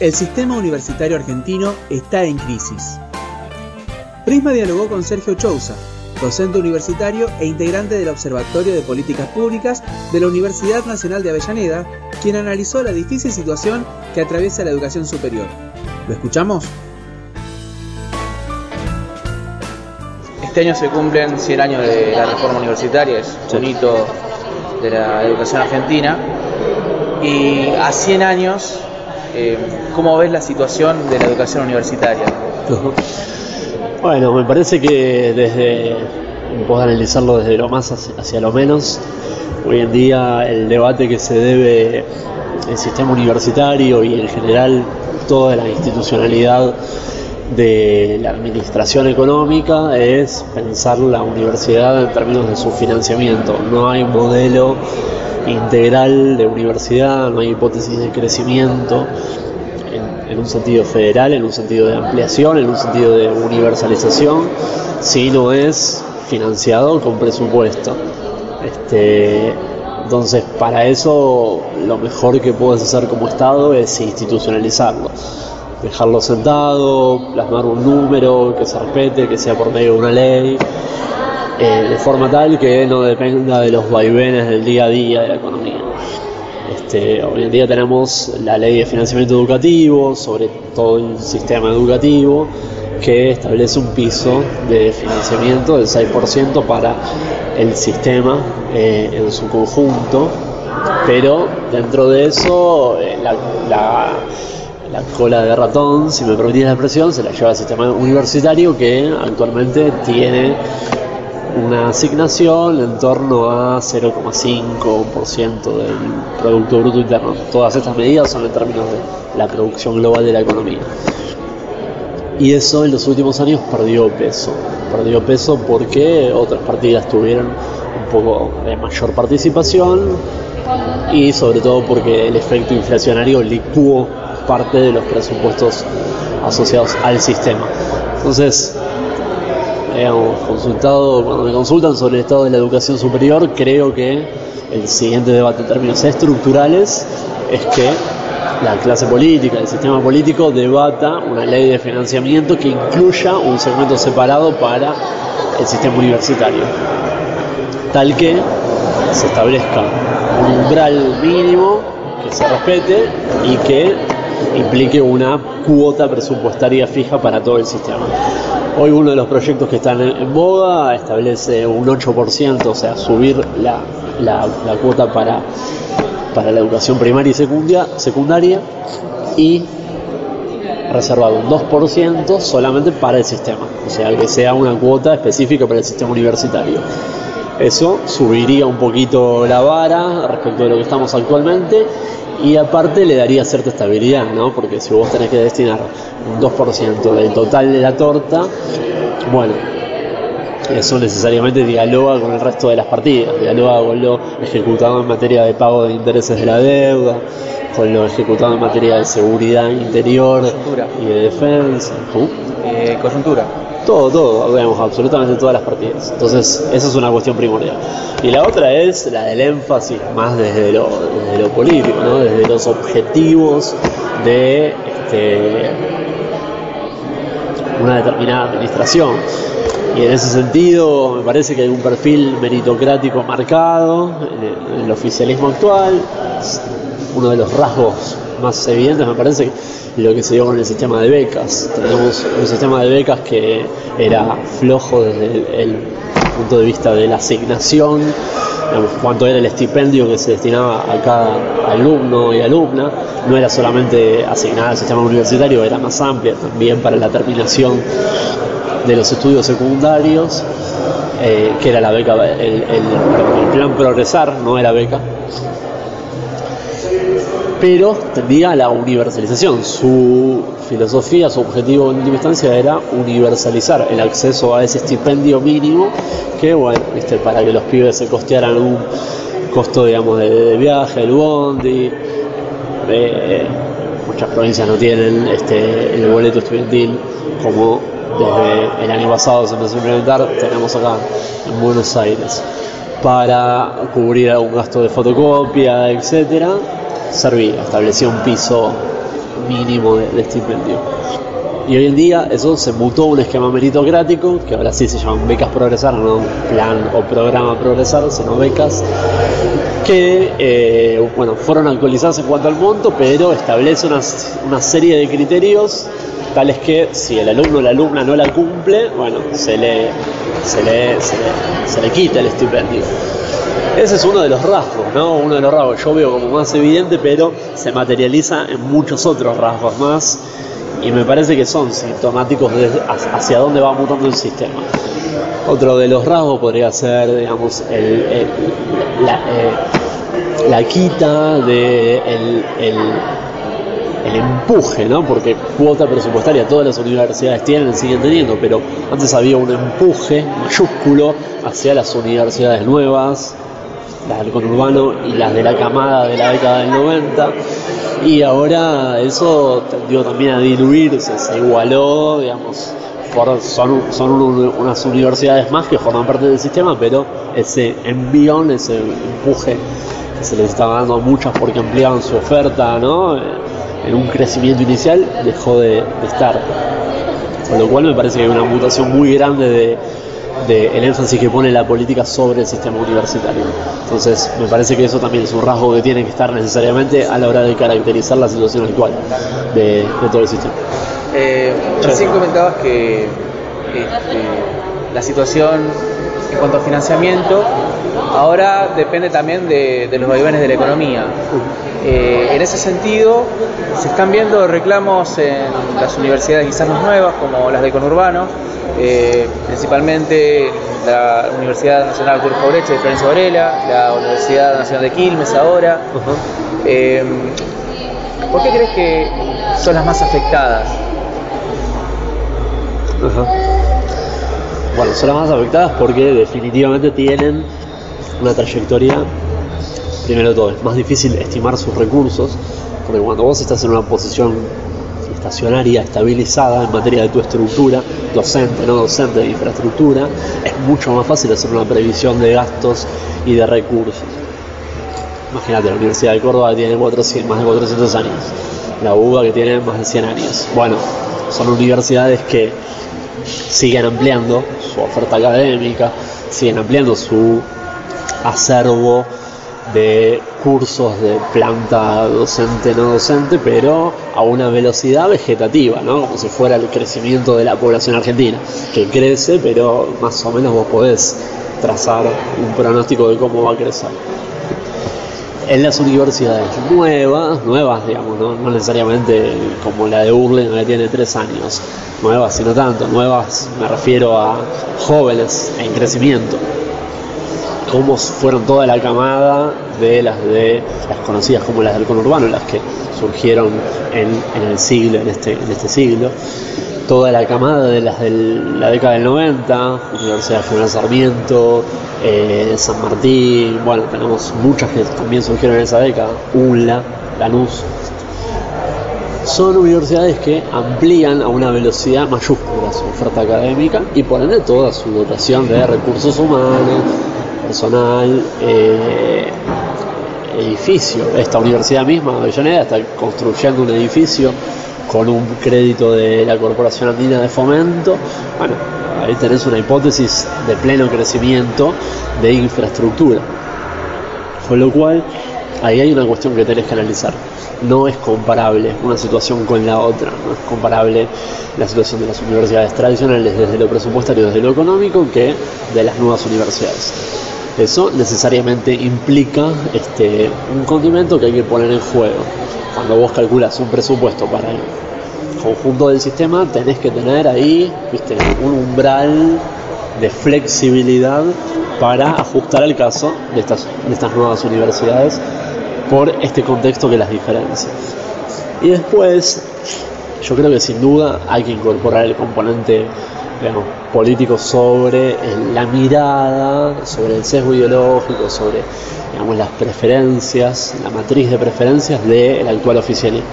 El sistema universitario argentino está en crisis. Prisma dialogó con Sergio Chouza, docente universitario e integrante del Observatorio de Políticas Públicas de la Universidad Nacional de Avellaneda, quien analizó la difícil situación que atraviesa la educación superior. ¿Lo escuchamos? Este año se cumplen 100 años de la reforma universitaria, es un hito de la educación argentina. Y a 100 años, eh, ¿cómo ves la situación de la educación universitaria? Bueno, me parece que desde, puedo analizarlo desde lo más hacia lo menos, hoy en día el debate que se debe el sistema universitario y en general toda la institucionalidad de la administración económica es pensar la universidad en términos de su financiamiento. No hay modelo integral de universidad, no hay hipótesis de crecimiento en, un sentido federal, en un sentido de ampliación, en un sentido de universalización, si no es financiado con presupuesto. Este, entonces, para eso, lo mejor que puedes hacer como Estado es institucionalizarlo dejarlo sentado, plasmar un número que se respete, que sea por medio de una ley, eh, de forma tal que no dependa de los vaivenes del día a día de la economía. Este, hoy en día tenemos la ley de financiamiento educativo sobre todo el sistema educativo que establece un piso de financiamiento del 6% para el sistema eh, en su conjunto, pero dentro de eso eh, la la cola de ratón, si me permitís la expresión, se la lleva al sistema universitario que actualmente tiene una asignación en torno a 0,5% del Producto Bruto Interno. Todas estas medidas son en términos de la producción global de la economía. Y eso en los últimos años perdió peso. Perdió peso porque otras partidas tuvieron un poco de mayor participación y sobre todo porque el efecto inflacionario licuó parte de los presupuestos asociados al sistema. Entonces, hemos consultado, cuando me consultan sobre el estado de la educación superior, creo que el siguiente debate en términos estructurales es que la clase política, el sistema político debata una ley de financiamiento que incluya un segmento separado para el sistema universitario, tal que se establezca un umbral mínimo que se respete y que implique una cuota presupuestaria fija para todo el sistema. Hoy uno de los proyectos que están en, boga establece un 8%, o sea, subir la, la, cuota para, para la educación primaria y secundaria y reservado un 2% solamente para el sistema, o sea, que sea una cuota específica para el sistema universitario. Eso subiría un poquito la vara respecto de lo que estamos actualmente y aparte le daría cierta estabilidad, ¿no? Porque si vos tenés que destinar un 2% del total de la torta, bueno, eso necesariamente dialoga con el resto de las partidas, dialoga con lo ejecutado en materia de pago de intereses de la deuda, con lo ejecutado en materia de seguridad interior y de defensa. Eh, coyuntura todo, todo, vemos absolutamente todas las partidas. Entonces, esa es una cuestión primordial. Y la otra es la del énfasis más desde lo, desde lo político, ¿no? desde los objetivos de este, una determinada administración. Y en ese sentido me parece que hay un perfil meritocrático marcado en el oficialismo actual. Uno de los rasgos más evidentes me parece lo que se dio con el sistema de becas. Tenemos un sistema de becas que era flojo desde el, punto de vista de la asignación, cuánto era el estipendio que se destinaba a cada alumno y alumna, no era solamente asignada al sistema universitario, era más amplia también para la terminación de los estudios secundarios, eh, que era la beca, el plan progresar, no era beca, pero tendía la universalización. Su filosofía, su objetivo en última instancia era universalizar el acceso a ese estipendio mínimo que, bueno, para que los pibes se costearan un costo, digamos, de, viaje, el bondi. muchas provincias no tienen este, el boleto estudiantil como desde el año pasado se empezó a implementar, tenemos acá en Buenos Aires para cubrir algún gasto de fotocopia, etcétera, servía, establecía un piso mínimo de, de estipendio. Y hoy en día eso se mutó a un esquema meritocrático, que ahora sí se llaman becas progresar, no plan o programa progresar, sino becas, que eh, bueno, fueron actualizadas en cuanto al monto, pero establece una, una serie de criterios tales que si el alumno o la alumna no la cumple, bueno, se le, se le, se le, quita el estipendio. Ese es uno de los rasgos, ¿no? Uno de los rasgos yo veo como más evidente, pero se materializa en muchos otros rasgos más y me parece que son sintomáticos de hacia dónde va mutando el sistema. Otro de los rasgos podría ser, digamos, eh, la, quita de empuje, ¿no? Porque cuota presupuestaria todas las universidades tienen, siguen teniendo, pero antes había un empuje mayúsculo hacia las universidades nuevas, las del conurbano y las de la camada de la década del 90 y ahora eso tendió también a diluirse, se igualó, digamos, son, son unas universidades más que forman parte del sistema, pero ese envión, ese empuje que se les estaba dando a muchas porque ampliaban su oferta, ¿no? En un crecimiento inicial dejó de, de estar. Con lo cual me parece que hay una mutación muy grande de, de el énfasis que pone la política sobre el sistema universitario. Entonces, me parece que eso también es un rasgo que tiene que estar necesariamente a la hora de caracterizar la situación actual de, todo el sistema. Eh, comentabas que este, la situación en cuanto a financiamiento ahora depende también de, de los vaivenes de la economía. Eh, en ese sentido, se están viendo reclamos en las universidades quizás más nuevas, como las de conurbano, eh, principalmente la Universidad Nacional Cuerpo Breche de Florencio Varela, la Universidad Nacional de Quilmes ahora. Uh -huh. eh, ¿Por qué crees que son las más afectadas? Uh -huh. Bueno, son las más afectadas porque definitivamente tienen una trayectoria, primero de todo, es más difícil estimar sus recursos, porque cuando vos estás en una posición estacionaria, estabilizada en materia de tu estructura, docente, no docente, de infraestructura, es mucho más fácil hacer una previsión de gastos y de recursos. Imagínate, la Universidad de Córdoba tiene 400, más de 400 años, la UBA que tiene más de 100 años. Bueno, son universidades que siguen ampliando su oferta académica, siguen ampliando su acervo de cursos de planta docente no docente, pero a una velocidad vegetativa, ¿no? como si fuera el crecimiento de la población argentina, que crece, pero más o menos vos podés trazar un pronóstico de cómo va a crecer. En las universidades nuevas, nuevas digamos, no, necesariamente como la de Burlingame que tiene tres años, nuevas sino tanto, nuevas me refiero a jóvenes en crecimiento, cómo fueron toda la camada de las de las conocidas como las del conurbano, las que surgieron en, el siglo, en este, en este siglo, toda la camada de las de la década del 90, Universidad General Sarmiento, eh, San Martín, bueno, tenemos muchas que también surgieron en esa década, UNLA, Lanús, son universidades que amplían a una velocidad mayúscula su oferta académica y por ende toda su dotación de recursos humanos, personal, eh, edificio. Esta universidad misma, Avellaneda, está construyendo un edificio con un crédito de la Corporación Andina de Fomento. Bueno, ahí tenés una hipótesis de pleno crecimiento de infraestructura. Con lo cual, ahí hay una cuestión que tenés que analizar. No es comparable una situación con la otra, no es comparable la situación de las universidades tradicionales desde lo presupuestario, desde lo económico, que de las nuevas universidades. Eso necesariamente implica este, un condimento que hay que poner en juego. Cuando vos calculas un presupuesto para el conjunto del sistema, tenés que tener ahí ¿viste? un umbral de flexibilidad para ajustar al caso de estas, de estas nuevas universidades por este contexto que las diferencia. Y después, yo creo que sin duda hay que incorporar el componente digamos, político sobre la mirada, sobre el sesgo ideológico, sobre las preferencias, la matriz de preferencias del actual oficialismo.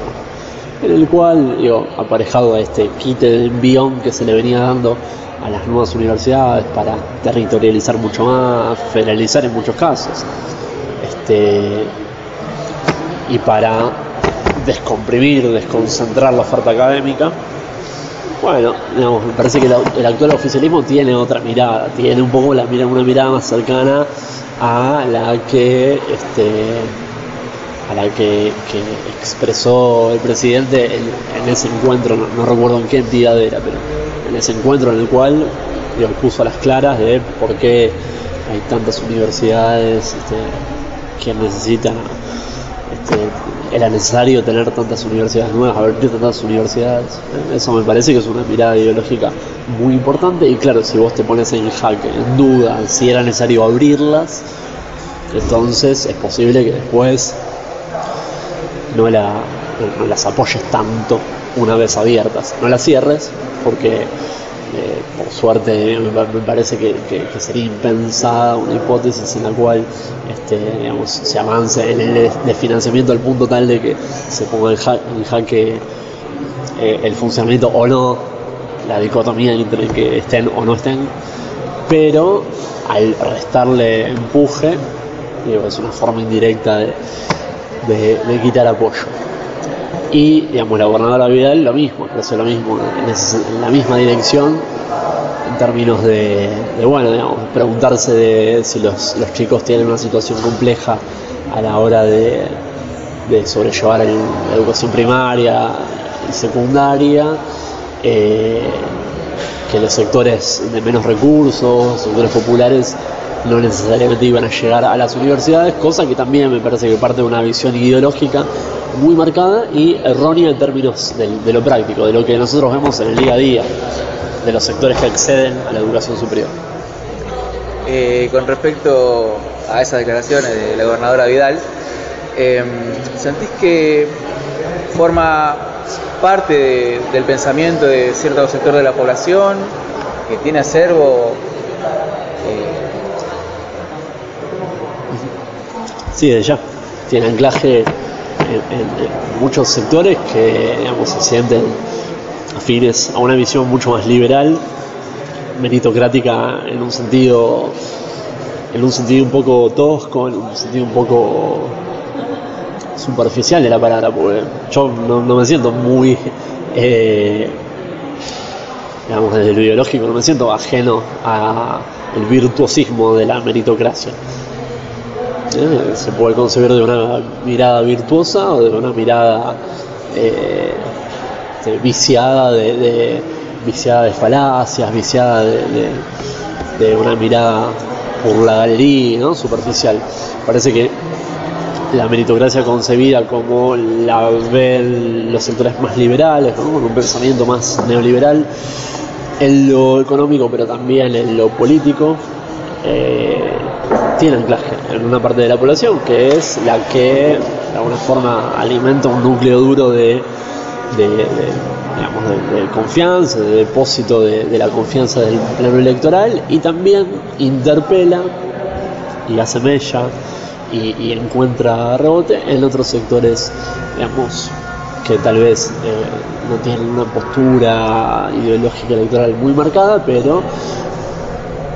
En el cual, digo, aparejado a este quite de envión que se le venía dando a las nuevas universidades para territorializar mucho más, federalizar en muchos casos, este, y para descomprimir, desconcentrar la oferta académica. Bueno, digamos, me parece que el actual oficialismo tiene otra mirada, tiene un poco la una mirada más cercana a la que este, a la que, expresó el presidente en, ese encuentro, no, recuerdo en qué entidad era, pero en ese encuentro en el cual digamos, puso a las claras de por qué hay tantas universidades este, que necesitan era necesario tener tantas universidades nuevas, abrir tantas universidades. Eso me parece que es una mirada ideológica muy importante y claro, si vos te pones en jaque, en duda, si era necesario abrirlas, entonces es posible que después no, la, no las apoyes tanto una vez abiertas. No las cierres porque eh, por suerte me parece que, sería impensada una hipótesis en la cual este, se avance en el desfinanciamiento al punto tal de que se ponga en, jaque eh, el funcionamiento o no, la dicotomía entre que estén o no estén, pero al restarle empuje, es una forma indirecta de, de quitar apoyo. Y, digamos, la gobernadora Vidal lo mismo, hace lo mismo, en, la misma dirección, en términos de, bueno, digamos, preguntarse de si los, chicos tienen una situación compleja a la hora de, sobrellevar la educación primaria y secundaria, eh, que los sectores de menos recursos, sectores populares, no necesariamente iban a llegar a las universidades, cosa que también me parece que parte de una visión ideológica muy marcada y errónea en términos de, lo práctico, de lo que nosotros vemos en el día a día, de los sectores que acceden a la educación superior. Eh, con respecto a esas declaraciones de la gobernadora Vidal, em, ¿sentís que forma parte del pensamiento de cierto sector de la población que tiene acervo? Eh... Sí, de ya. Tiene anclaje en, muchos sectores que digamos, se sienten afines a una visión mucho más liberal, meritocrática en un sentido en un sentido un poco tosco, en un sentido un poco superficial de la palabra, porque yo no, me siento muy, eh, digamos, desde lo ideológico, no me siento ajeno al virtuosismo de la meritocracia. ¿Eh? se puede concebir de una mirada virtuosa o de una mirada eh, viciada de, viciada de falacias, viciada de, una mirada por la galería, ¿no? superficial. Parece que la meritocracia concebida como la ven los sectores más liberales, con un pensamiento más neoliberal en lo económico, pero también en lo político, eh, tiene anclaje en una parte de la población, que es la que de alguna forma alimenta un núcleo duro de, confianza, de depósito de, la confianza del plano electoral y también interpela y hace mella y, encuentra rebote en otros sectores, digamos, que tal vez eh, no tienen una postura ideológica electoral muy marcada, pero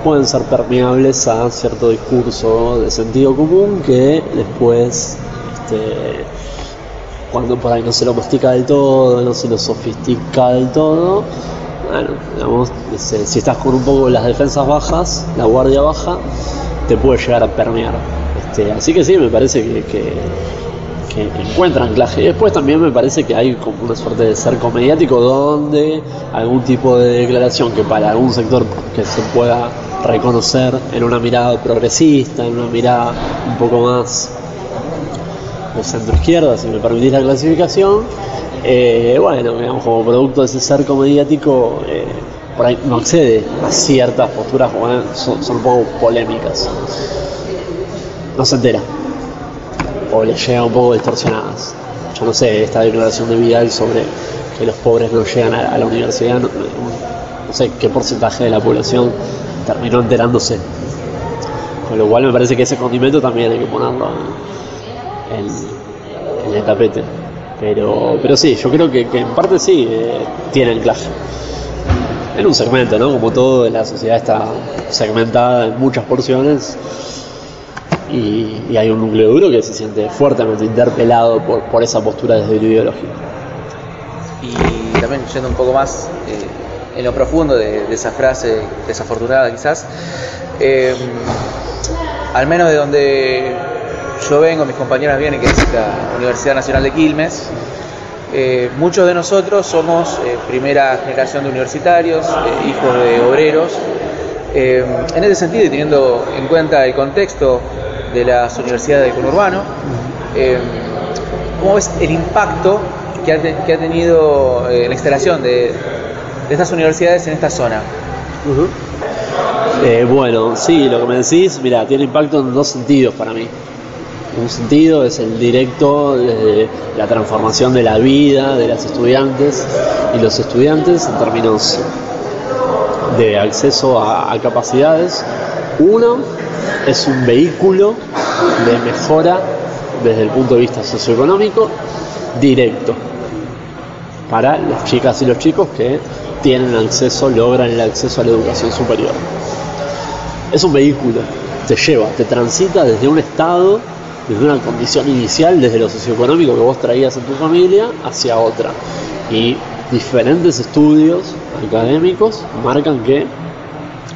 pueden ser permeables a cierto discurso de sentido común que después, este, cuando por ahí no se lo mastica del todo, no se lo sofistica del todo, bueno, digamos, si estás con un poco las defensas bajas, la guardia baja, te puede llegar a permear. Este, así que sí, me parece que, que, que encuentra anclaje. Y después también me parece que hay como una suerte de cerco mediático donde algún tipo de declaración que para algún sector que se pueda reconocer en una mirada progresista, en una mirada un poco más de centro izquierda, si me permitís la clasificación, eh, bueno, digamos, como producto de ese cerco mediático, eh, por ahí no accede a ciertas posturas, son, un poco polémicas. No se entera, o le llega un poco distorsionadas. Yo no sé, esta declaración de Vidal sobre que los pobres no llegan a, la universidad, no sé qué porcentaje de la población terminó enterándose. Con lo cual me parece que ese condimento también hay que ponerlo en, el tapete. Pero, pero sí, yo creo que, en parte sí eh, tiene el clase. En un segmento, ¿no? Como todo, la sociedad está segmentada en muchas porciones y, hay un núcleo duro que se siente fuertemente interpelado por, por esa postura desde lo ideológico. Y también yendo un poco más eh, en lo profundo de, esa frase desafortunada quizás, eh, al menos de donde yo vengo, mis compañeras vienen, que es la Universidad Nacional de Quilmes, eh, muchos de nosotros somos primera generación de universitarios, hijos de obreros. en ese sentido, y teniendo en cuenta el contexto de las universidades del conurbano. Eh, ¿Cómo ves el impacto que ha, que ha tenido eh, la instalación de, estas universidades en esta zona? Eh, bueno, sí, lo que me decís, mira, tiene impacto en dos sentidos para mí. Un sentido es el directo de la transformación de la vida de las estudiantes y los estudiantes en términos de acceso a capacidades. Uno, es un vehículo de mejora desde el punto de vista socioeconómico directo para las chicas y los chicos que tienen acceso, logran el acceso a la educación superior. Es un vehículo, te lleva, te transita desde un estado, desde una condición inicial, desde lo socioeconómico que vos traías en tu familia, hacia otra. Y diferentes estudios académicos marcan que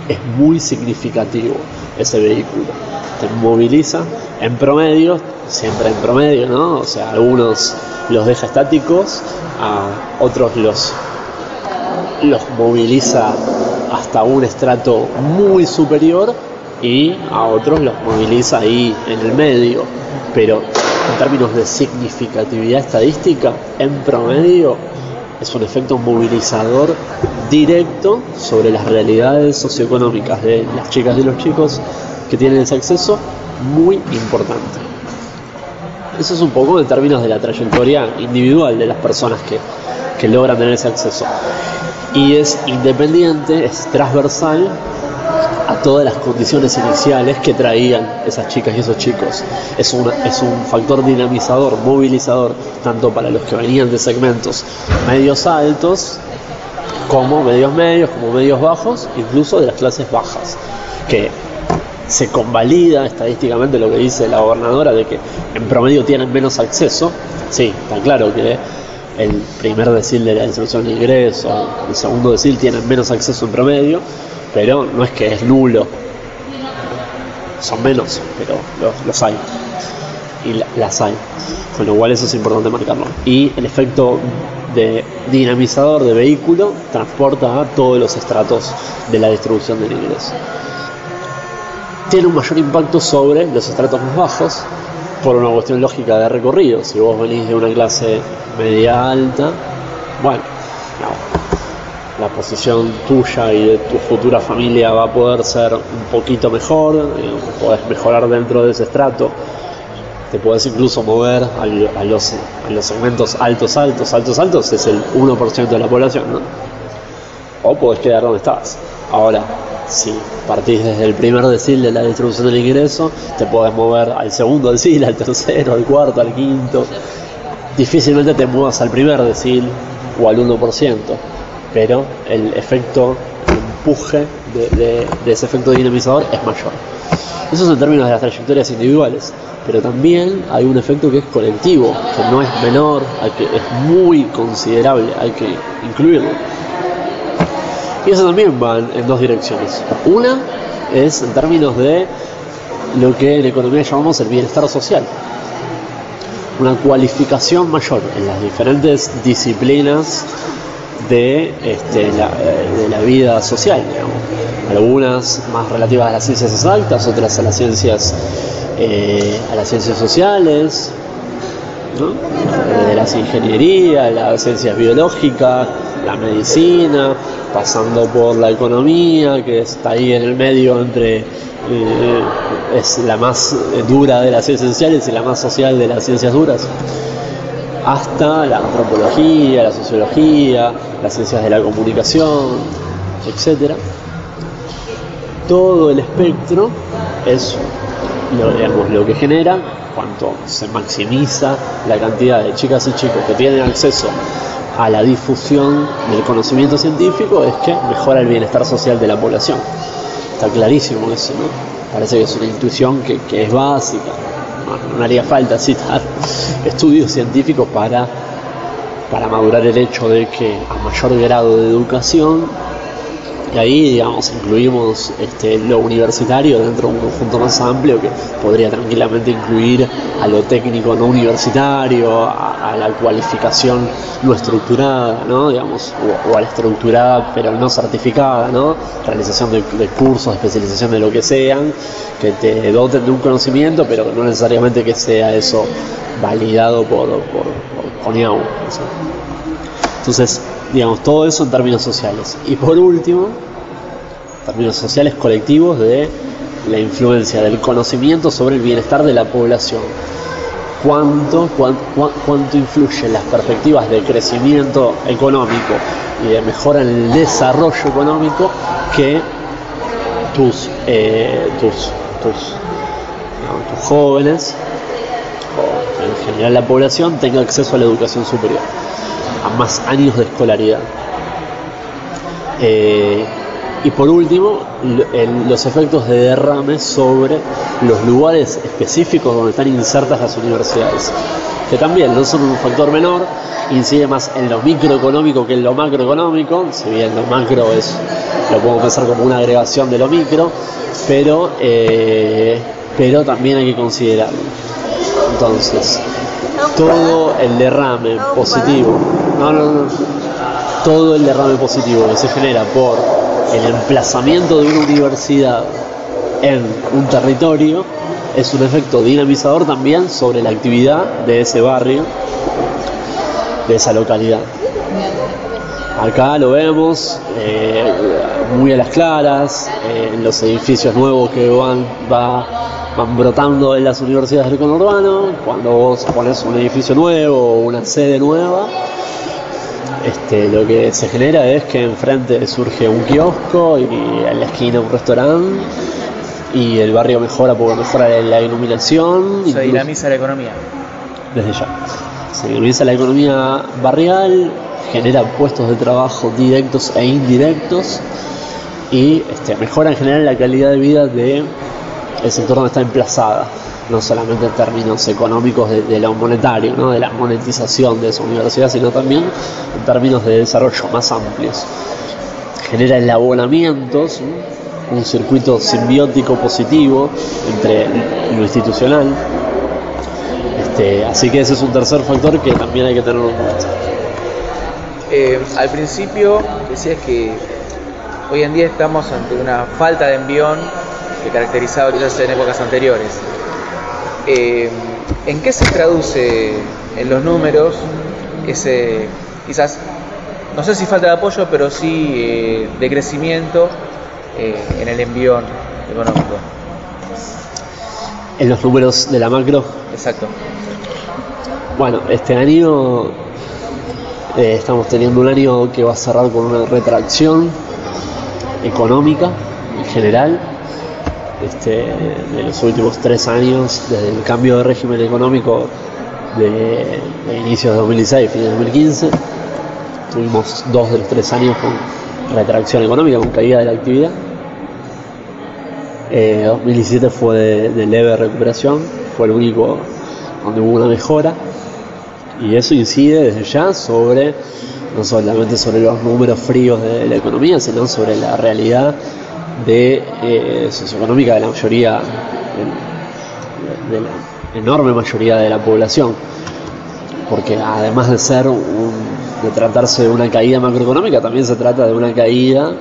es muy significativo ese vehículo. Te moviliza en promedio, siempre en promedio, ¿no? O sea, algunos los deja estáticos, a otros los, los moviliza hasta un estrato muy superior y a otros los moviliza ahí en el medio. Pero en términos de significatividad estadística, en promedio es un efecto movilizador directo sobre las realidades socioeconómicas de las chicas y los chicos que tienen ese acceso muy importante. Eso es un poco en términos de la trayectoria individual de las personas que, que logran tener ese acceso. Y es independiente, es transversal a todas las condiciones iniciales que traían esas chicas y esos chicos. Es, es un factor dinamizador, movilizador, tanto para los que venían de segmentos medios altos, como medios medios, como medios bajos, incluso de las clases bajas, que se convalida estadísticamente lo que dice la gobernadora de que en promedio tienen menos acceso. Sí, está claro que el primer decil de la instrucción de ingreso, el segundo decil tienen menos acceso en promedio, pero no es que es nulo. Son menos, pero los, hay. Y las hay. Con lo cual eso es importante marcarlo. Y el efecto dinamizador de vehículo transporta a todos los estratos de la distribución del ingreso. Tiene un mayor impacto sobre los estratos más bajos por una cuestión lógica de recorrido. Si vos venís de una clase media alta, bueno, la posición tuya y de tu futura familia va a poder ser un poquito mejor, podés mejorar dentro de ese estrato, te puedes incluso mover a, los, a los segmentos altos, altos, altos, altos, es el 1% de la población, ¿no? O podés quedar donde estás. Ahora, si partís desde el primer decil de la distribución del ingreso, te podés mover al segundo decil, al tercero, al cuarto, al quinto. Difícilmente te muevas al primer decil o al 1% pero el efecto empuje de, ese efecto dinamizador es mayor. Eso es en términos de las trayectorias individuales, pero también hay un efecto que es colectivo, que no es menor, que es muy considerable, hay que incluirlo. Y eso también va en dos direcciones. Una es en términos de lo que en economía llamamos el bienestar social. Una cualificación mayor en las diferentes disciplinas de, este, la, de la vida social, algunas más relativas a las ciencias exactas, otras a las ciencias eh, a las ciencias sociales, de las ingenierías, las ciencias biológicas, la medicina, pasando por la economía, que está ahí en el medio entre eh, es la más dura de las ciencias sociales y la más social de las ciencias duras hasta la antropología, la sociología, las ciencias de la comunicación, etc. Todo el espectro es lo, que genera, cuanto se maximiza la cantidad de chicas y chicos que tienen acceso a la difusión del conocimiento científico, es que mejora el bienestar social de la población. Está clarísimo eso, ¿no? parece que es una intuición que es básica. No, haría falta citar estudios científicos para, para madurar el hecho de que a mayor grado de educación y ahí, digamos, incluimos este, lo universitario dentro de un conjunto más amplio que podría tranquilamente incluir a lo técnico no universitario, a, la cualificación no estructurada, ¿no? Digamos, o, a la estructurada pero no certificada, ¿no? Realización de, cursos, especialización de lo que sean, que te doten de un conocimiento, pero no necesariamente que sea eso validado por, por, por, Entonces, digamos, todo eso en términos sociales. Y por último, términos sociales colectivos de la influencia del conocimiento sobre el bienestar de la población. ¿Cuánto, cuánto, influyen las perspectivas de crecimiento económico y de mejora en el desarrollo económico que tus, eh, tus, tus, tus jóvenes o en general la población tenga acceso a la educación superior, a más años de escolaridad? Eh, y por último, los efectos de derrame sobre los lugares específicos donde están insertas las universidades, que también no son un factor menor, incide más en lo microeconómico que en lo macroeconómico, si bien lo macro es, lo podemos pensar como una agregación de lo micro, pero, eh, pero también hay que considerarlo. Entonces, todo el derrame positivo, no, no, no, todo el derrame positivo que se genera por el emplazamiento de una universidad en un territorio es un efecto dinamizador también sobre la actividad de ese barrio, de esa localidad. Acá lo vemos eh, muy a las claras, eh, en los edificios nuevos que van, van brotando en las universidades del conurbano, cuando vos pones un edificio nuevo o una sede nueva, este, lo que se genera es que enfrente surge un kiosco y en la esquina un restaurante y el barrio mejora porque mejora la iluminación. Se dinamiza la economía. Desde ya. Se dinamiza la economía barrial, genera puestos de trabajo directos e indirectos y este, mejora en general la calidad de vida del sector donde está emplazada no solamente en términos económicos de, lo monetario, ¿no? de la monetización de esa universidad, sino también en términos de desarrollo más amplios. Genera elabonamientos, un circuito simbiótico positivo entre lo institucional. Este, así que ese es un tercer factor que también hay que tener en cuenta. Eh, al principio decías que hoy en día estamos ante una falta de envión que caracterizaba quizás en épocas anteriores. Eh, ¿En qué se traduce en los números ese, quizás, no sé si falta de apoyo, pero sí eh, de crecimiento eh, en el envión económico? En los números de la macro. Exacto. Bueno, este año estamos teniendo un año que va a cerrar con una retracción económica en general este, de los últimos tres años, desde el cambio de régimen económico de, inicios de 2016 y fines de 2015. Tuvimos dos de los tres años con retracción económica, con caída de la actividad. 2017 eh, fue de, leve recuperación, fue el único donde hubo una mejora y eso incide desde ya sobre no solamente sobre los números fríos de la economía, sino sobre la realidad de eh, socioeconómica de la mayoría, de, la enorme mayoría de la población, porque además de ser un, de tratarse de una caída macroeconómica, también se trata de una caída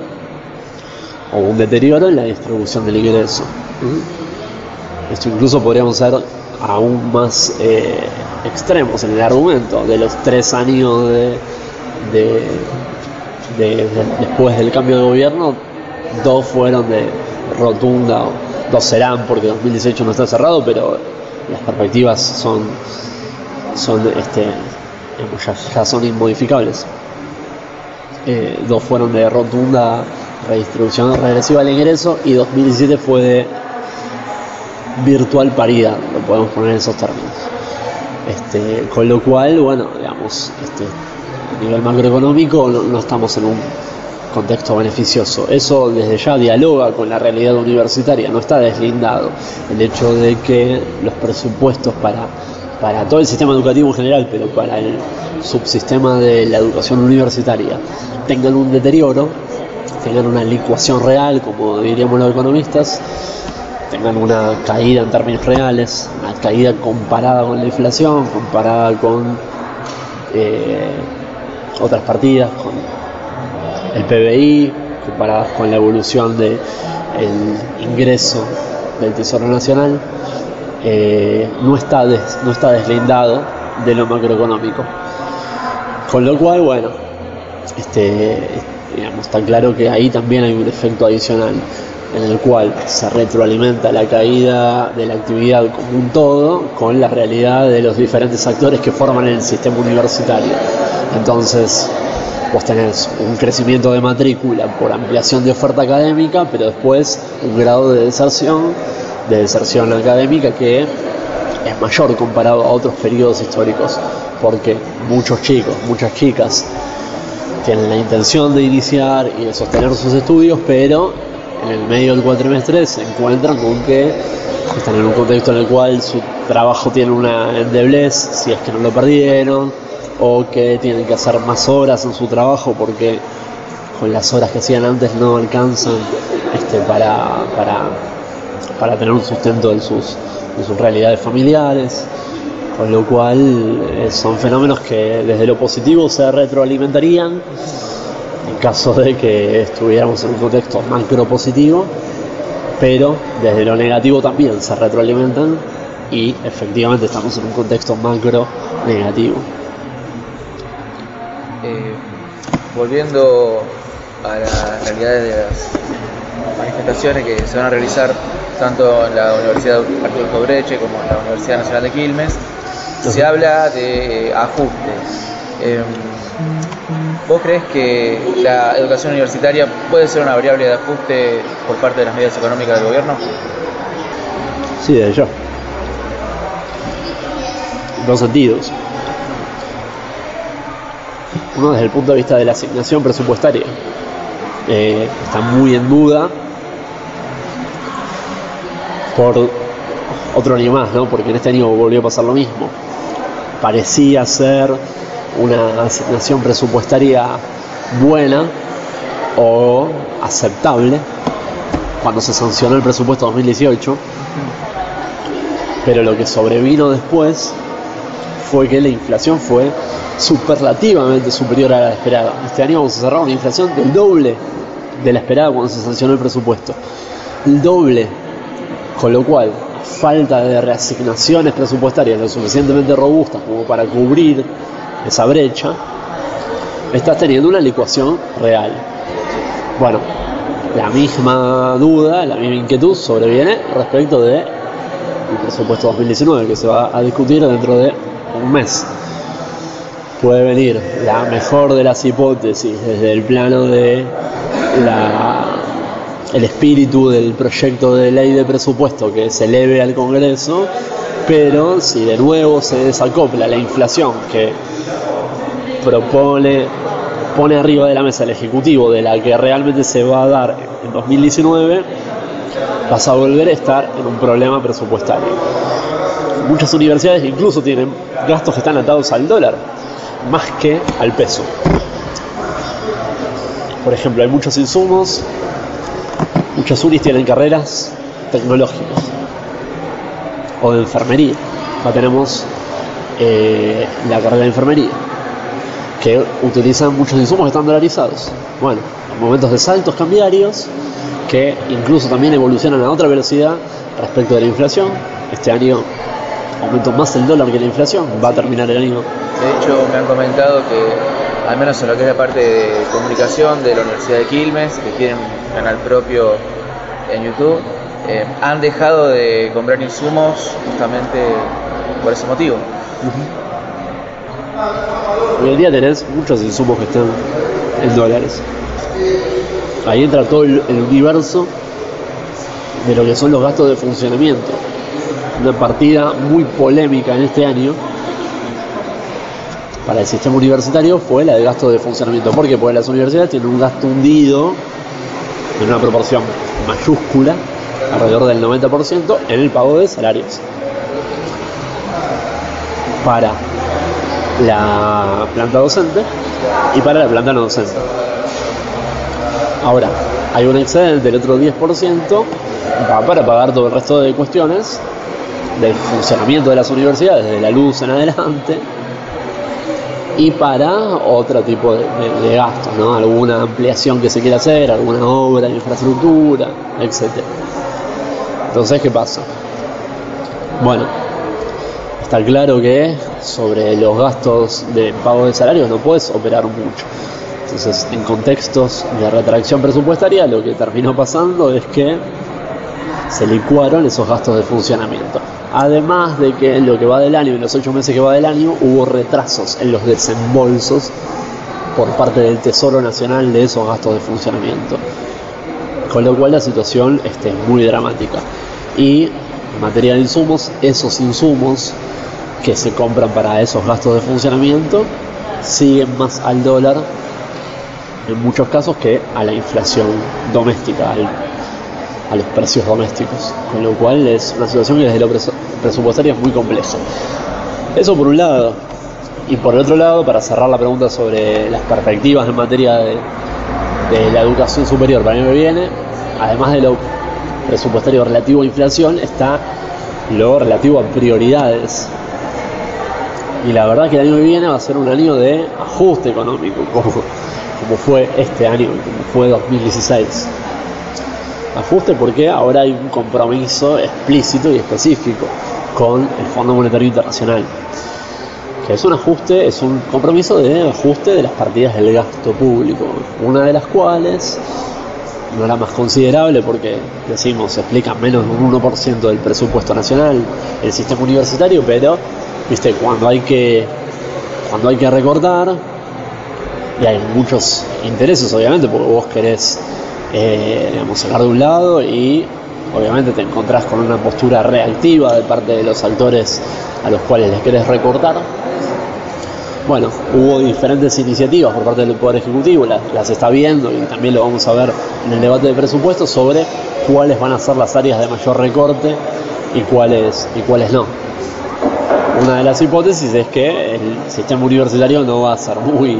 o un deterioro en la distribución del ingreso. Esto incluso podríamos ser aún más eh, extremos en el argumento de los tres años de, de, después del cambio de gobierno dos fueron de rotunda, dos serán porque 2018 no está cerrado, pero las perspectivas son, son este, ya, son inmodificables. Eh, dos fueron de rotunda redistribución regresiva del ingreso y 2017 fue de virtual paridad, lo podemos poner en esos términos. Este, con lo cual, bueno, digamos, este, a nivel macroeconómico no estamos en un contexto beneficioso. Eso desde ya dialoga con la realidad universitaria, no está deslindado el hecho de que los presupuestos para, para todo el sistema educativo en general, pero para el subsistema de la educación universitaria, tengan un deterioro, tengan una licuación real, como diríamos los economistas, tengan una caída en términos reales, una caída comparada con la inflación, comparada con eh, otras partidas, con el PBI, comparadas con la evolución del ingreso del Tesoro Nacional, eh, no, está no está deslindado de lo macroeconómico. Con lo cual, bueno, este, digamos, está claro que ahí también hay un efecto adicional en el cual se retroalimenta la caída de la actividad como un todo con la realidad de los diferentes actores que forman el sistema universitario. Entonces, vos tenés un crecimiento de matrícula por ampliación de oferta académica, pero después un grado de deserción, de deserción académica que es mayor comparado a otros periodos históricos, porque muchos chicos, muchas chicas tienen la intención de iniciar y de sostener sus estudios, pero en el medio del cuatrimestre se encuentran con que están en un contexto en el cual su trabajo tiene una endeblez, si es que no lo perdieron, o que tienen que hacer más horas en su trabajo porque con las horas que hacían antes no alcanzan este, para, para, tener un sustento de sus, de sus realidades familiares. Con lo cual eh, son fenómenos que desde lo positivo se retroalimentarían en caso de que estuviéramos en un contexto macro positivo, pero desde lo negativo también se retroalimentan y efectivamente estamos en un contexto macro negativo. Eh, volviendo a la realidad de las manifestaciones que se van a realizar tanto en la Universidad Arturo Cobreche como en la Universidad Nacional de Quilmes, se habla de ajustes. Em, ¿Vos crees que la educación universitaria puede ser una variable de ajuste por parte de las medidas económicas del gobierno? Sí, de hecho. En dos sentidos. Uno desde el punto de vista de la asignación presupuestaria. Eh, está muy en duda por otro año más, ¿no? Porque en este año volvió a pasar lo mismo. Parecía ser una asignación presupuestaria buena o aceptable cuando se sancionó el presupuesto 2018, pero lo que sobrevino después fue que la inflación fue superlativamente superior a la esperada. Este año vamos a cerrar una inflación del doble de la esperada cuando se sancionó el presupuesto. El doble. Con lo cual, falta de reasignaciones presupuestarias lo suficientemente robustas como para cubrir esa brecha, estás teniendo una licuación real. Bueno, la misma duda, la misma inquietud sobreviene respecto de el presupuesto 2019 que se va a discutir dentro de un mes. Puede venir la mejor de las hipótesis desde el plano de el espíritu del proyecto de ley de presupuesto que se eleve al Congreso, pero si de nuevo se desacopla la inflación que propone, pone arriba de la mesa el Ejecutivo de la que realmente se va a dar en 2019, vas a volver a estar en un problema presupuestario. Muchas universidades incluso tienen gastos que están atados al dólar, más que al peso. Por ejemplo, hay muchos insumos, muchas unis tienen carreras tecnológicas o de enfermería. Acá tenemos eh, la carrera de enfermería que utilizan muchos insumos que están dolarizados. Bueno, momentos de saltos cambiarios que incluso también evolucionan a otra velocidad respecto de la inflación. Este año aumentó más el dólar que la inflación, va a terminar el año. De hecho, me han comentado que, al menos en lo que es la parte de comunicación de la Universidad de Quilmes, que tienen un canal propio en YouTube, eh, han dejado de comprar insumos justamente por ese motivo. Hoy en día tenés muchos insumos que están en dólares. Ahí entra todo el, universo de lo que son los gastos de funcionamiento. Una partida muy polémica en este año para el sistema universitario fue la de gasto de funcionamiento. ¿Por qué? Porque las universidades tienen un gasto hundido en una proporción mayúscula, alrededor del 90%, en el pago de salarios. Para la planta docente y para la planta no docente. Ahora, hay un excedente del otro 10% para pagar todo el resto de cuestiones del funcionamiento de las universidades, desde la luz en adelante, y para otro tipo de, gastos, ¿no? alguna ampliación que se quiera hacer, alguna obra de infraestructura, etc. Entonces, ¿qué pasa? Bueno, está claro que sobre los gastos de pago de salarios no puedes operar mucho. Entonces, en contextos de retracción presupuestaria, lo que terminó pasando es que se licuaron esos gastos de funcionamiento. Además de que en lo que va del año, en los ocho meses que va del año, hubo retrasos en los desembolsos por parte del Tesoro Nacional de esos gastos de funcionamiento. Con lo cual la situación este, es muy dramática. Y en materia de insumos, esos insumos que se compran para esos gastos de funcionamiento siguen más al dólar en muchos casos que a la inflación doméstica, a los precios domésticos, con lo cual es una situación que desde lo presupuestario es muy compleja. Eso por un lado. Y por el otro lado, para cerrar la pregunta sobre las perspectivas en materia de, la educación superior para año que viene, además de lo presupuestario relativo a inflación, está lo relativo a prioridades. Y la verdad que el año que viene va a ser un año de ajuste económico, como, como fue este año, como fue 2016 ajuste porque ahora hay un compromiso explícito y específico con el Fondo Monetario Internacional. Que es un ajuste, es un compromiso de ajuste de las partidas del gasto público, una de las cuales no la más considerable porque decimos explica menos de un 1% del presupuesto nacional el sistema universitario, pero viste cuando hay que cuando hay que recortar y hay muchos intereses obviamente porque vos querés eh, digamos, sacar de un lado y obviamente te encontrás con una postura reactiva de parte de los actores a los cuales les querés recortar. Bueno, hubo diferentes iniciativas por parte del Poder Ejecutivo, las, está viendo y también lo vamos a ver en el debate de presupuesto sobre cuáles van a ser las áreas de mayor recorte y cuáles, y cuáles no. Una de las hipótesis es que el sistema universitario no va a ser muy,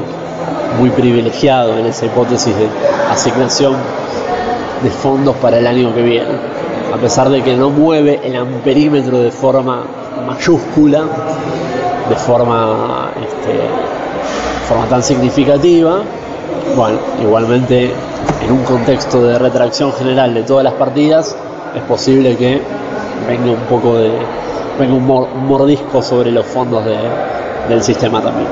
privilegiado en esa hipótesis de asignación de fondos para el año que viene. A pesar de que no mueve el amperímetro de forma mayúscula, de forma, este, forma tan significativa, bueno, igualmente en un contexto de retracción general de todas las partidas, es posible que venga un poco de venga un, mordisco sobre los fondos del sistema también.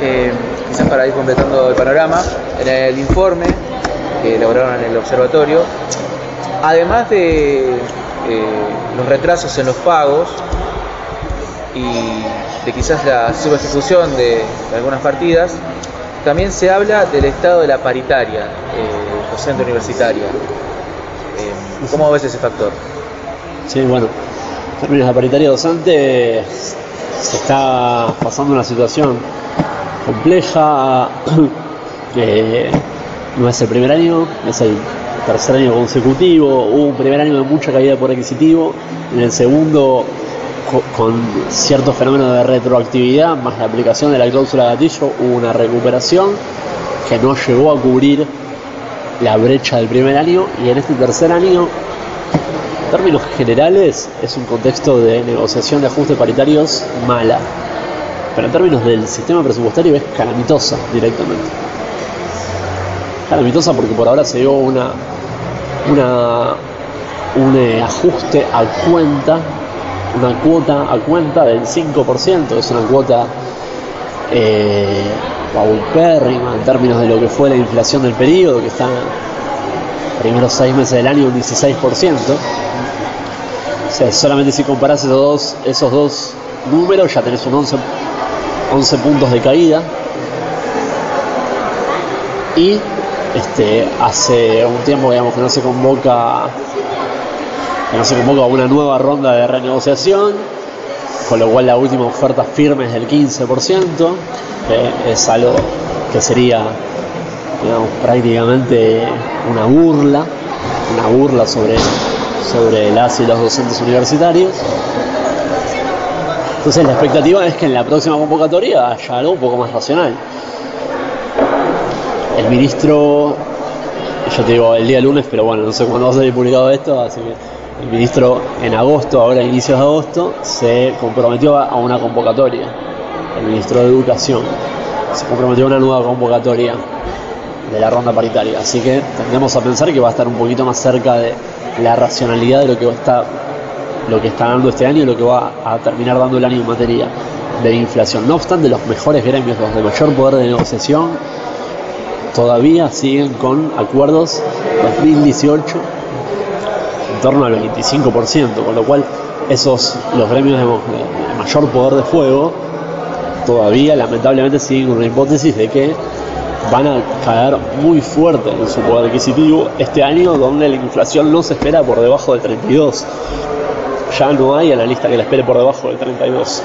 Eh, quizás para ir completando el panorama, en el informe que elaboraron en el observatorio, además de eh, los retrasos en los pagos y de quizás la subejecución de, algunas partidas, también se habla del estado de la paritaria eh, docente universitaria. Eh, ¿Cómo ves ese factor? Sí, bueno, en términos de la paritaria docente se está pasando una situación compleja. Que no es el primer año, es el tercer año consecutivo, hubo un primer año de mucha caída por adquisitivo, en el segundo con ciertos fenómenos de retroactividad, más la aplicación de la cláusula gatillo, hubo una recuperación que no llegó a cubrir la brecha del primer año. Y en este tercer año, en términos generales, es un contexto de negociación de ajustes paritarios mala, pero en términos del sistema presupuestario es calamitosa directamente. Calamitosa porque por ahora se dio una, un eh, ajuste a cuenta, una cuota a cuenta del 5%, es una cuota eh, paupérrima en términos de lo que fue la inflación del periodo, que está primeros seis meses del año un 16%. O sea, solamente si comparás esos dos, esos dos números ya tenés un 11, 11 puntos de caída. Y este, hace un tiempo digamos, que no se convoca que no se convoca una nueva ronda de renegociación con lo cual la última oferta firme es del 15%, que es algo que sería digamos, prácticamente una burla, una burla sobre, sobre las y los docentes universitarios. Entonces la expectativa es que en la próxima convocatoria haya algo un poco más racional. El ministro, yo te digo el día lunes, pero bueno, no sé cuándo va a ser publicado esto, así que el ministro en agosto, ahora a inicios de agosto, se comprometió a una convocatoria. El ministro de Educación se comprometió a una nueva convocatoria de la ronda paritaria. Así que tendemos a pensar que va a estar un poquito más cerca de la racionalidad de lo que está, lo que está dando este año y lo que va a terminar dando el año en materia de inflación. No obstante, los mejores gremios, los de mayor poder de negociación, todavía siguen con acuerdos 2018 en torno al 25%, con lo cual esos, los gremios de, mayor poder de fuego, todavía lamentablemente siguen con una hipótesis de que van a caer muy fuerte en su poder adquisitivo este año donde la inflación no se espera por debajo del 32. Ya no hay analista que la espere por debajo del 32%.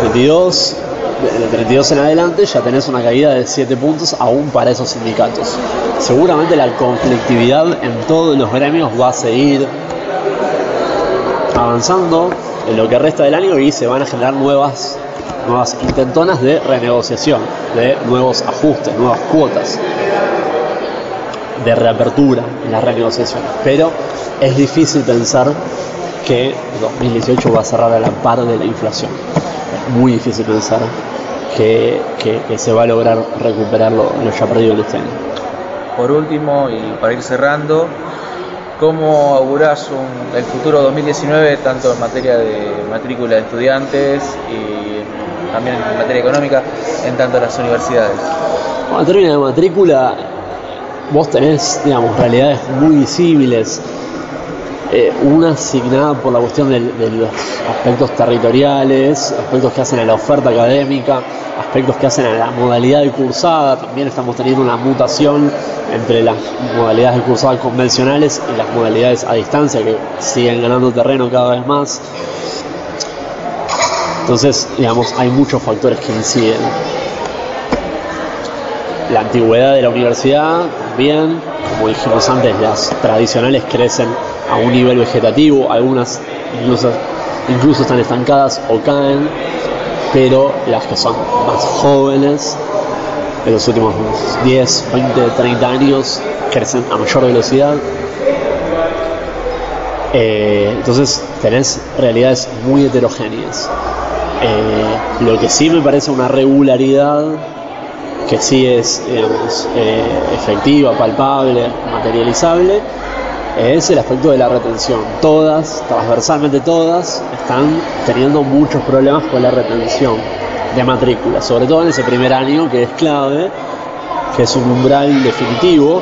32, de 32 en adelante ya tenés una caída de 7 puntos aún para esos sindicatos. Seguramente la conflictividad en todos los gremios va a seguir avanzando en lo que resta del año y se van a generar nuevas nuevas intentonas de renegociación, de nuevos ajustes, nuevas cuotas, de reapertura en la renegociación. Pero es difícil pensar que 2018 va a cerrar a la par de la inflación. Es muy difícil pensar que, se va a lograr recuperar lo, ya perdido en este año. Por último, y para ir cerrando, ¿cómo augurás el futuro 2019 tanto en materia de matrícula de estudiantes y también en materia económica, en tanto las universidades. En términos de matrícula, vos tenés, digamos, realidades muy visibles. Eh, una asignada por la cuestión de, los aspectos territoriales, aspectos que hacen a la oferta académica, aspectos que hacen a la modalidad de cursada. También estamos teniendo una mutación entre las modalidades de cursada convencionales y las modalidades a distancia que siguen ganando terreno cada vez más. Entonces, digamos, hay muchos factores que inciden. La antigüedad de la universidad también, como dijimos antes, las tradicionales crecen a un nivel vegetativo, algunas incluso, incluso están estancadas o caen, pero las que son más jóvenes, en los últimos 10, 20, 30 años, crecen a mayor velocidad. Eh, entonces tenés realidades muy heterogéneas. Eh, lo que sí me parece una regularidad que sí es eh, efectiva, palpable, materializable, es el aspecto de la retención. Todas, transversalmente todas, están teniendo muchos problemas con la retención de matrícula, sobre todo en ese primer año que es clave, que es un umbral definitivo,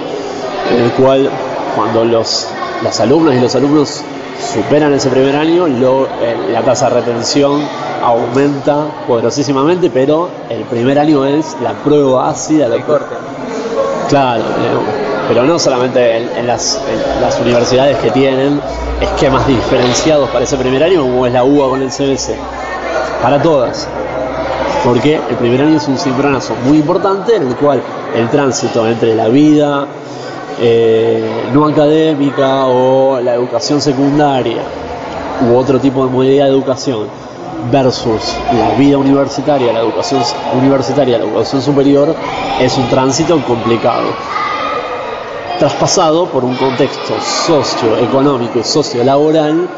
en el cual cuando los, las alumnas y los alumnos superan ese primer año, eh, la tasa de retención aumenta poderosísimamente, pero el primer año es la prueba ácida. de corte. Claro, pero no solamente en, las, universidades que tienen esquemas diferenciados para ese primer año, como es la UBA con el CBC, para todas. Porque el primer año es un cimbronazo muy importante en el cual el tránsito entre la vida eh, no académica o la educación secundaria u otro tipo de modalidad de educación versus la vida universitaria, la educación universitaria, la educación superior, es un tránsito complicado. Traspasado por un contexto socioeconómico y sociolaboral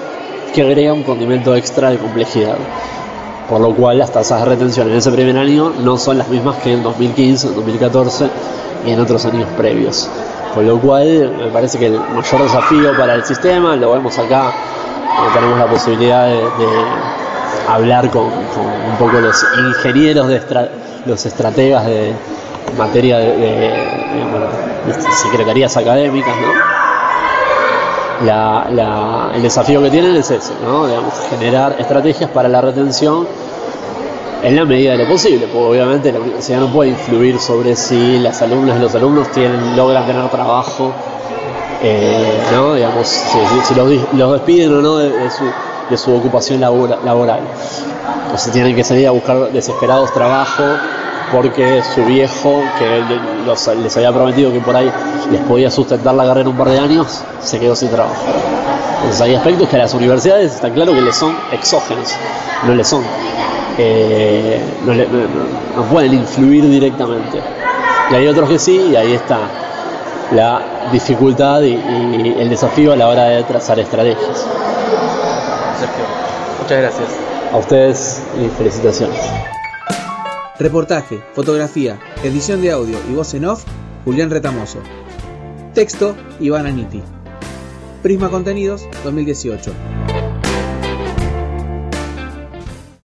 que agrega un condimento extra de complejidad. Por lo cual las tasas de retención en ese primer año no son las mismas que en 2015, en 2014 y en otros años previos. Con lo cual me parece que el mayor desafío para el sistema, lo vemos acá, tenemos la posibilidad de hablar con, un poco los ingenieros, de los estrategas de materia de, secretarías académicas, el desafío que tienen es ese, ¿no? generar estrategias para la retención en la medida de lo posible, porque obviamente la universidad no puede influir sobre si las alumnas y los alumnos tienen, logran tener trabajo, eh, ¿no? Digamos, si, los, despiden o no de, su, de su ocupación laboral. Entonces tienen que salir a buscar desesperados trabajo porque su viejo, que les había prometido que por ahí les podía sustentar la carrera un par de años, se quedó sin trabajo. Entonces hay aspectos que a las universidades está claro que les son exógenos, no les son, eh, no, pueden influir directamente. Y hay otros que sí, y ahí está la dificultad y, y el desafío a la hora de trazar estrategias. Sergio, muchas gracias. A ustedes y felicitaciones. Reportaje, fotografía, edición de audio y voz en off, Julián Retamoso. Texto, Iván Aniti. Prisma Contenidos 2018.